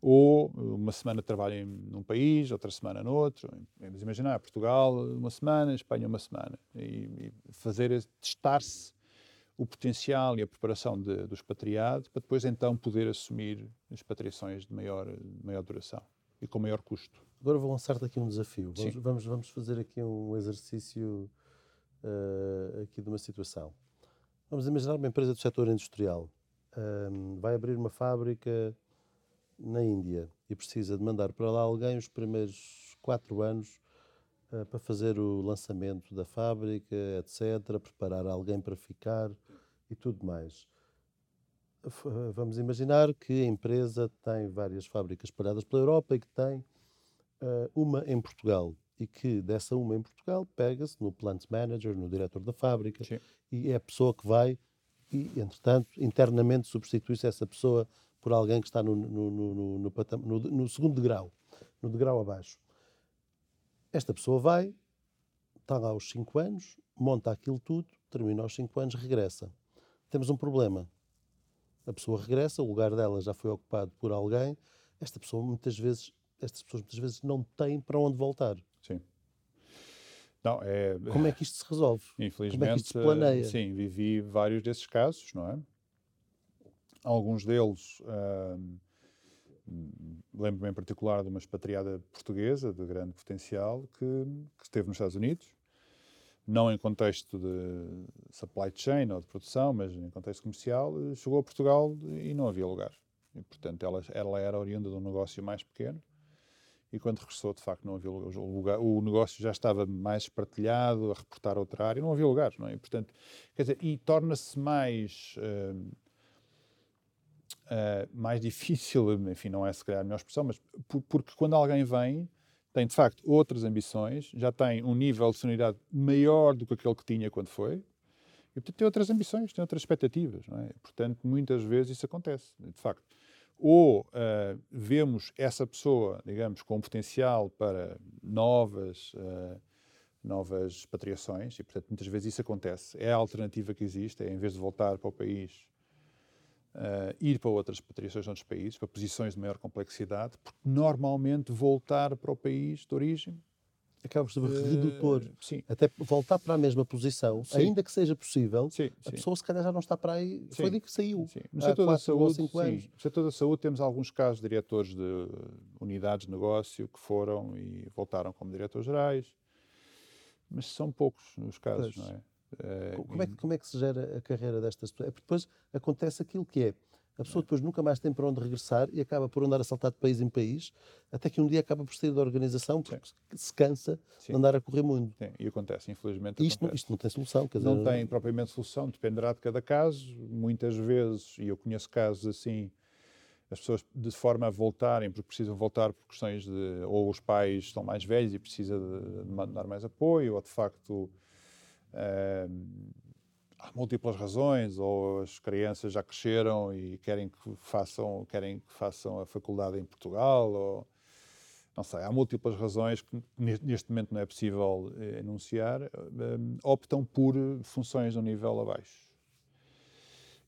ou uma semana trabalho num país, outra semana no outro. Vamos imaginar, Portugal uma semana, Espanha uma semana. E, e fazer, testar-se o potencial e a preparação de, do expatriado para depois então poder assumir expatriações de maior, de maior duração e com maior custo. Agora vou lançar-te aqui um desafio. Vamos, vamos, vamos, fazer aqui um exercício uh, aqui de uma situação. Vamos imaginar uma empresa do setor industrial. Um, vai abrir uma fábrica na Índia e precisa de mandar para lá alguém os primeiros quatro anos uh, para fazer o lançamento da fábrica, etc., preparar alguém para ficar e tudo mais. Vamos imaginar que a empresa tem várias fábricas espalhadas pela Europa e que tem uh, uma em Portugal e que dessa uma em Portugal pega-se no plant manager, no diretor da fábrica Sim. e é a pessoa que vai e, entretanto, internamente substitui-se essa pessoa por alguém que está no, no, no, no, no segundo degrau, no degrau abaixo. Esta pessoa vai, está lá aos 5 anos, monta aquilo tudo, termina aos 5 anos, regressa. Temos um problema. a pessoa regressa, o lugar dela já foi ocupado por alguém, esta pessoa muitas vezes, estas pessoas muitas vezes não têm para onde voltar. Sim. Não, é... Como é que isto se resolve? Infelizmente, Como é que isto se planeia? sim, vivi vários desses casos, não é? Alguns deles, lembro-me em particular de uma expatriada portuguesa de grande potencial que, que esteve nos Estados Unidos, não em contexto de supply chain ou de produção, mas em contexto comercial, chegou a Portugal e não havia lugar. E, portanto, ela, ela era oriunda de um negócio mais pequeno e quando regressou, de facto, não havia lugar. O negócio já estava mais espartilhado, a reportar outra área, não havia lugar, não é? E, portanto, quer dizer, e torna-se mais... uh, mais difícil, enfim, não é se calhar a melhor expressão, mas por, porque quando alguém vem, tem de facto outras ambições, já tem um nível de sonoridade maior do que aquele que tinha quando foi, e portanto tem outras ambições, tem outras expectativas, não é? Portanto, muitas vezes isso acontece, de facto. Ou uh, vemos essa pessoa, digamos, com potencial para novas, uh, novas expatriações, e portanto muitas vezes isso acontece. É a alternativa que existe, é em vez de voltar para o país uh, ir para outras patriações de outros países, para posições de maior complexidade, porque normalmente voltar para o país de origem acaba por ser redutor. Uh, sim. Até voltar para a mesma posição, sim. ainda que seja possível, sim, a pessoa se calhar já não está para aí. Foi de que saiu. Sim. No setor da saúde, sim. No setor da saúde temos alguns casos de diretores de unidades de negócio que foram e voltaram como diretores gerais, mas são poucos os casos, pois. não é? Eh, como, é que, como é que se gera a carreira destas pessoas? É porque depois acontece aquilo que é. A pessoa depois nunca mais tem para onde regressar e acaba por andar a saltar de país em país, até que um dia acaba por sair da organização porque Sim. se cansa Sim. de andar a correr muito. Sim, e acontece, infelizmente. Isto, acontece. Não, isto não tem solução. Quer não dizer, tem propriamente solução, dependerá de cada caso. Muitas vezes, e eu conheço casos assim, as pessoas de forma a voltarem, porque precisam voltar por questões de. ou os pais estão mais velhos e precisa de, de mandar mais apoio, ou de facto há múltiplas razões, ou as crianças já cresceram e querem que façam, querem que façam a faculdade em Portugal, ou não sei, há múltiplas razões que neste momento não é possível eh, enunciar, optam por funções de um nível abaixo.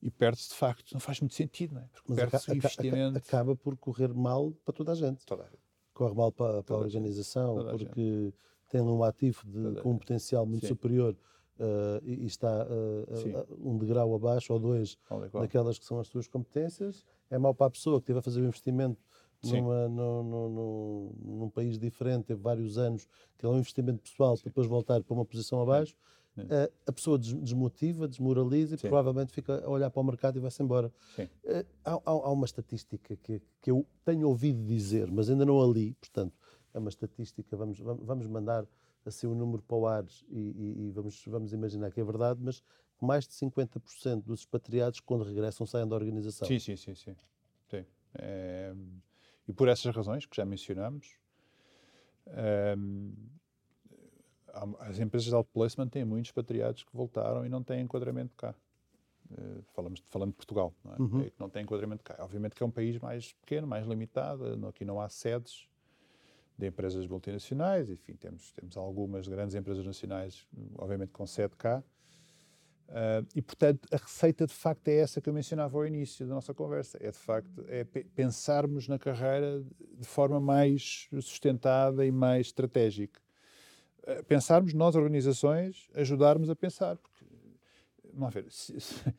E perde-se de facto, não faz muito sentido, não é? Porque perde-se o investimento. Acaba por correr mal para toda a gente. Toda a gente. Corre mal para, para a organização, porque tem um ativo de, com um potencial muito Sim. superior uh, e, está uh, um degrau abaixo ou dois daquelas que são as suas competências, é mau para a pessoa que esteve a fazer o investimento numa, no, no, no, num país diferente, teve vários anos, que é um investimento pessoal Sim. para depois voltar para uma posição abaixo. Uh, a pessoa desmotiva, desmoraliza e Sim. provavelmente fica a olhar para o mercado e vai-se embora. Uh, há, há, uma estatística que, que eu tenho ouvido dizer, mas ainda não a li, portanto, é uma estatística, vamos, vamos mandar assim um número para o ar e, e, e, vamos, vamos imaginar que é verdade, mas mais de 50% dos expatriados, quando regressam, saem da organização. Sim, sim, sim. sim. sim. É, e por essas razões que já mencionamos, é, as empresas de outplacement têm muitos expatriados que voltaram e não têm enquadramento cá. Uh, falamos, falando de Portugal, não, é? Uhum. é não tem enquadramento cá. Obviamente que é um país mais pequeno, mais limitado, aqui não há sedes, de empresas multinacionais, enfim, temos, temos algumas grandes empresas nacionais, obviamente com sede cá, uh, e portanto a receita de facto é essa que eu mencionava ao início da nossa conversa, é de facto é pensarmos na carreira de forma mais sustentada e mais estratégica. Uh, pensarmos nós, organizações, ajudarmos a pensar, porque, vamos ver, se, se,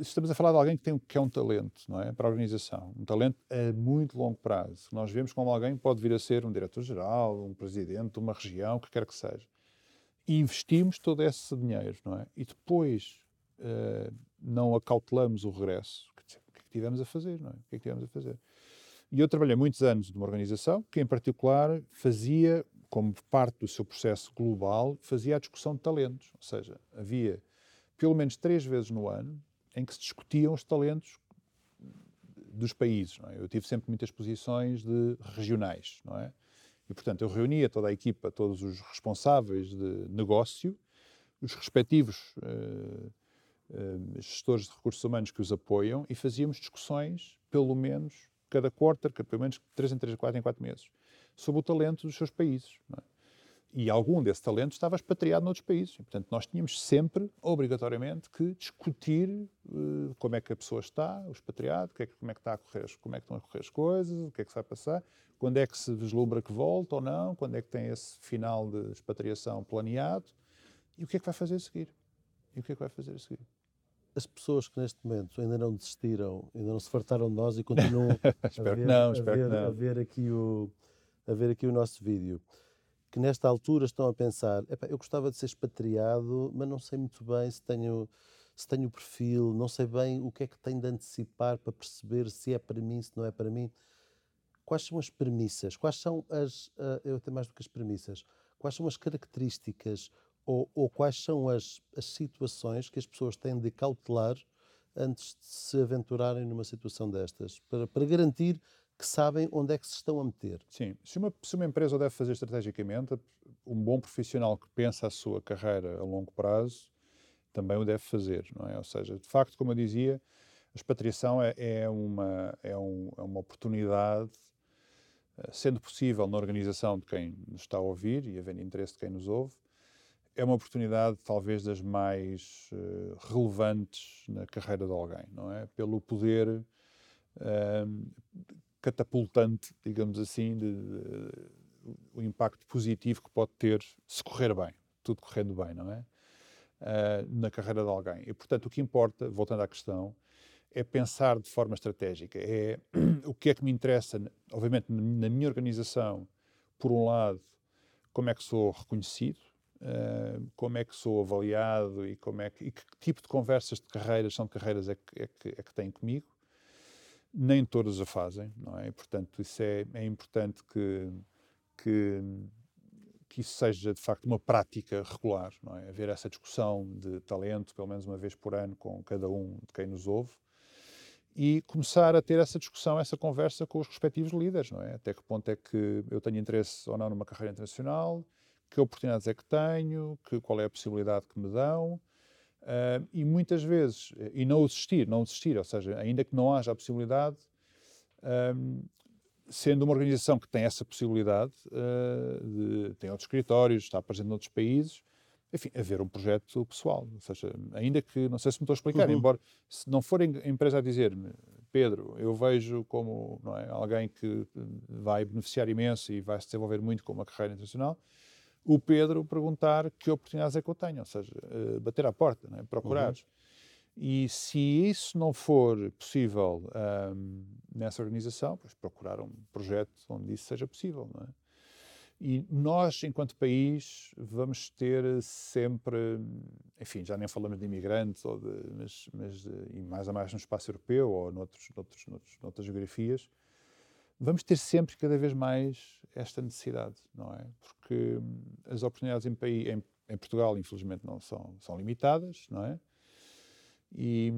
estamos a falar de alguém que, tem, que é um talento não é? para a organização, um talento a muito longo prazo. Nós vemos como alguém pode vir a ser um diretor-geral, um presidente de uma região, o que quer que seja. E investimos todo esse dinheiro, não é? E depois uh, não acautelamos o regresso. O que é que tivemos a fazer, não é? O que é que tivemos a fazer? E eu trabalhei muitos anos numa organização que, em particular, fazia, como parte do seu processo global, fazia a discussão de talentos. Ou seja, havia pelo menos três vezes no ano em que se discutiam os talentos dos países. É? Eu tive sempre muitas posições de regionais, não é? E, portanto, eu reunia toda a equipa, todos os responsáveis de negócio, os respectivos uh, uh, gestores de recursos humanos que os apoiam e fazíamos discussões, pelo menos, cada quarter, pelo menos 3 em 3, 4 em 4 meses, sobre o talento dos seus países. É? E algum desse talento estava expatriado noutros países. E, portanto, nós tínhamos sempre, obrigatoriamente, que discutir uh, como é que a pessoa está, o expatriado, que é, como, é que está a correr, como é que estão a correr as coisas, o que é que se vai passar, quando é que se vislumbra que volta ou não, quando é que tem esse final de expatriação planeado e o que é que vai fazer a seguir. E o que é que vai fazer a seguir as pessoas que neste momento ainda não desistiram, ainda não se fartaram de nós e continuam a, ver, não, a, ver, não. a, ver, aqui o, a ver aqui o nosso vídeo, que nesta altura estão a pensar, eu gostava de ser expatriado, mas não sei muito bem se tenho, se tenho perfil, não sei bem o que é que tenho de antecipar para perceber se é para mim, se não é para mim. Quais são as premissas? Quais são as, uh, eu até mais do que as premissas, quais são as características ou, ou quais são as, as situações que as pessoas têm de cautelar antes de se aventurarem numa situação destas, para, para garantir que sabem onde é que se estão a meter. Sim, se uma, se uma empresa deve fazer estrategicamente, um bom profissional que pensa a sua carreira a longo prazo também o deve fazer, não é? Ou seja, de facto, como eu dizia, a expatriação é, é uma, é, um, é uma oportunidade, eh, sendo possível na organização de quem nos está a ouvir e havendo interesse de quem nos ouve, é uma oportunidade talvez das mais uh, relevantes na carreira de alguém, não é? Pelo poder uh, catapultante, digamos assim, de, de, o impacto positivo que pode ter se correr bem, tudo correndo bem, não é? Uh, na carreira de alguém. E, portanto, o que importa, voltando à questão, é pensar de forma estratégica. É o que é que me interessa, obviamente, na minha organização, por um lado, como é que sou reconhecido, Uh, como é que sou avaliado e, como é que, e que tipo de conversas de carreiras são de carreiras é que, é que, é que têm comigo. Nem todas a fazem, não é? Portanto, isso é, é importante que, que, que isso seja, de facto, uma prática regular, não é? Haver essa discussão de talento, pelo menos uma vez por ano, com cada um de quem nos ouve e começar a ter essa discussão, essa conversa com os respectivos líderes, não é? Até que ponto é que eu tenho interesse ou não numa carreira internacional, que oportunidades é que tenho, que, qual é a possibilidade que me dão. Uh, e muitas vezes, e não desistir, não desistir, ou seja, ainda que não haja a possibilidade, um, sendo uma organização que tem essa possibilidade, uh, de, tem outros escritórios, está presente noutros países, enfim, haver um projeto pessoal. Ou seja, ainda que, não sei se me estou a explicar, uhum. embora se não for a empresa a dizer-me, Pedro, eu vejo como não é, alguém que vai beneficiar imenso e vai se desenvolver muito com uma carreira internacional, o Pedro perguntar que oportunidades é que eu tenho, ou seja, uh, bater à porta, né? procurar. Uhum. E se isso não for possível um, nessa organização, pois procurar um projeto onde isso seja possível, não é? E nós, enquanto país, vamos ter sempre, enfim, já nem falamos de imigrantes, ou de, mas, mas e mais a mais no espaço europeu ou noutros, noutros, noutros, noutras geografias, vamos ter sempre cada vez mais esta necessidade, não é? Porque hum, as oportunidades em, em, em Portugal, infelizmente, não são, são limitadas, não é? E,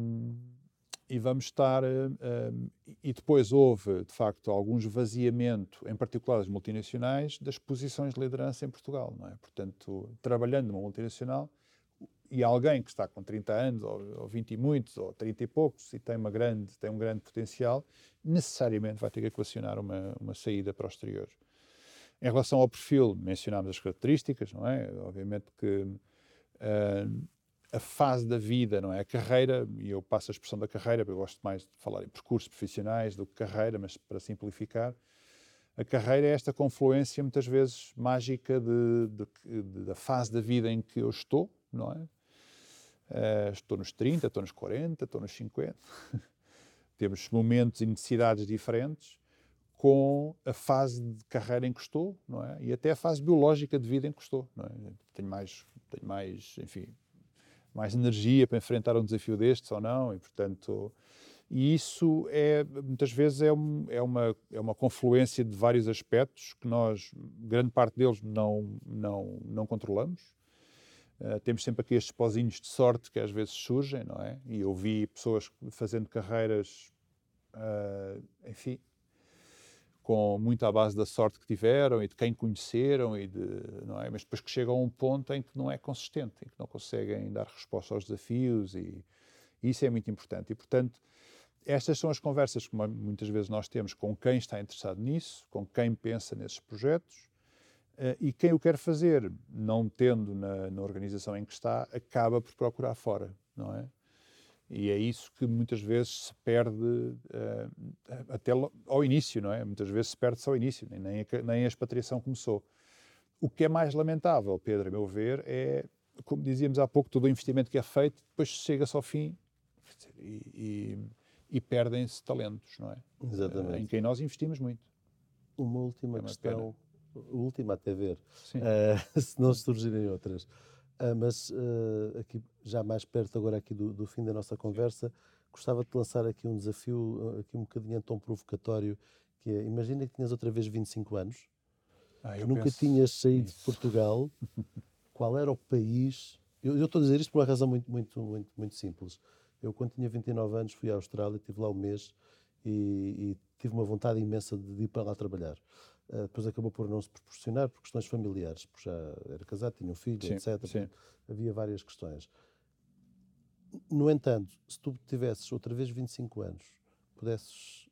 e vamos estar. Uh, e depois houve, de facto, algum esvaziamento, em particular das multinacionais, das posições de liderança em Portugal, não é? Portanto, trabalhando numa multinacional, e alguém que está com 30 anos, ou, ou 20 e muitos, ou 30 e poucos, e tem, uma grande, tem um grande potencial, necessariamente vai ter que equacionar uma, uma saída para o exterior. Em relação ao perfil, mencionámos as características, não é? Obviamente que uh, a fase da vida, não é? A carreira, e eu passo a expressão da carreira, porque eu gosto mais de falar em percursos profissionais do que carreira, mas para simplificar, a carreira é esta confluência muitas vezes mágica de, de, de, da fase da vida em que eu estou, não é? Uh, estou nos 30, estou nos 40, estou nos 50. Temos momentos e necessidades diferentes com a fase de carreira em que estou, não é? E até a fase biológica de vida em que estou, não é? Tenho mais, tenho mais, enfim, mais energia para enfrentar um desafio destes ou não, e portanto, e isso é muitas vezes é, um, é, uma é uma confluência de vários aspectos que nós grande parte deles não não não controlamos Uh, temos sempre aqui estes pozinhos de sorte que às vezes surgem, não é? E eu vi pessoas fazendo carreiras, uh, enfim, com muito à base da sorte que tiveram e de quem conheceram e de, não é? Mas depois que chegam a um ponto em que não é consistente, em que não conseguem dar resposta aos desafios e, e isso é muito importante. E portanto, estas são as conversas que muitas vezes nós temos com quem está interessado nisso, com quem pensa nesses projetos e quem o quer fazer, não tendo na, na, organização em que está, acaba por procurar fora, não é? E é isso que muitas vezes se perde uh, até ao início, não é? Muitas vezes se perde-se ao início, nem a, nem a expatriação começou. O que é mais lamentável, Pedro, a meu ver, é, como dizíamos há pouco, todo o investimento que é feito, depois chega-se ao fim e, e, e perdem-se talentos, não é? Exatamente. Uh, em quem nós investimos muito. Uma última é uma questão última até ver, uh, se não surgirem outras. Uh, mas uh, aqui já mais perto agora aqui do, do, fim da nossa conversa, gostava de lançar aqui um desafio aqui um bocadinho tom provocatório, que é, imagina que tinhas outra vez 25 anos, ah, nunca tinhas saído de Portugal, qual era o país... Eu, eu, estou a dizer isto por uma razão muito, muito, muito, muito simples. Eu, quando tinha 29 anos, fui à Austrália, estive lá um mês e, e tive uma vontade imensa de ir para lá trabalhar. Uh, depois acabou por não se proporcionar por questões familiares, porque já era casado, tinha um filho, sim, etc. Sim. Havia várias questões. No entanto, se tu tivesses outra vez 25 anos, pudesses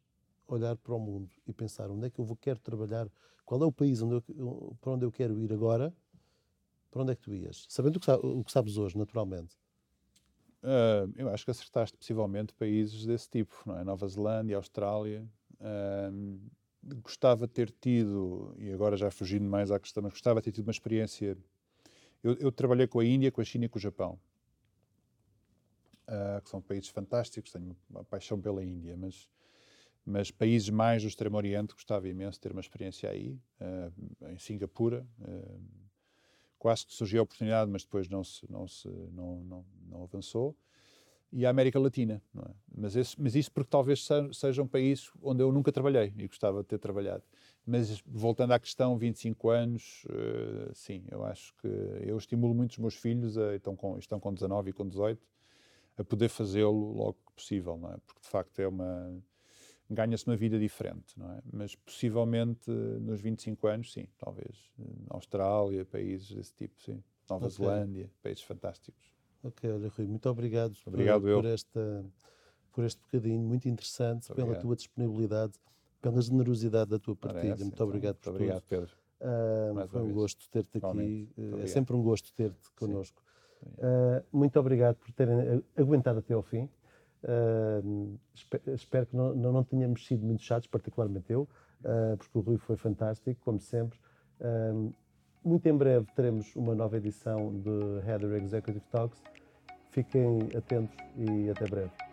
olhar para o mundo e pensar onde é que eu vou, quero trabalhar, qual é o país onde eu, para onde eu quero ir agora, para onde é que tu ias? Sabendo o que, o que sabes hoje, naturalmente. Uh, eu acho que acertaste possivelmente países desse tipo, não é? Nova Zelândia, Austrália. Uh, gostava de ter tido, e agora já fugindo mais à questão, mas gostava de ter tido uma experiência. Eu, eu trabalhei com a Índia, com a China e com o Japão, uh, que são países fantásticos, tenho uma paixão pela Índia, mas, mas países mais do Extremo Oriente gostava imenso de ter uma experiência aí, uh, em Singapura. Uh, quase que surgiu a oportunidade, mas depois não, se, não, se, não, não, não avançou e a América Latina. É? Mas, esse, mas, isso porque talvez seja um país onde eu nunca trabalhei e gostava de ter trabalhado. Mas voltando à questão, 25 anos, uh, sim, eu acho que eu estimulo muito os meus filhos, a, estão, com, estão com 19 e com 18, a poder fazê-lo logo que possível, não é? Porque de facto é uma. ganha-se uma vida diferente, não é? Mas possivelmente nos 25 anos, sim, talvez. Austrália, países desse tipo, sim. Nova okay. Zelândia, países fantásticos. Ok, olha, Rui, muito obrigado, obrigado por, por, esta, por este bocadinho muito interessante, pela tua disponibilidade, pela generosidade da tua partilha. Essa, muito então. obrigado por muito Obrigado, Pedro. Uh, foi um gosto ter-te aqui. Uh, é sempre um gosto ter-te connosco. Uh, muito obrigado por terem aguentado até ao fim. Uh, espero, espero que não, não, não tenhamos sido muito chatos, particularmente eu, porque o Rui foi fantástico, como sempre. Muito em breve teremos uma nova edição de Header Executive Talks. Fiquem atentos e até breve.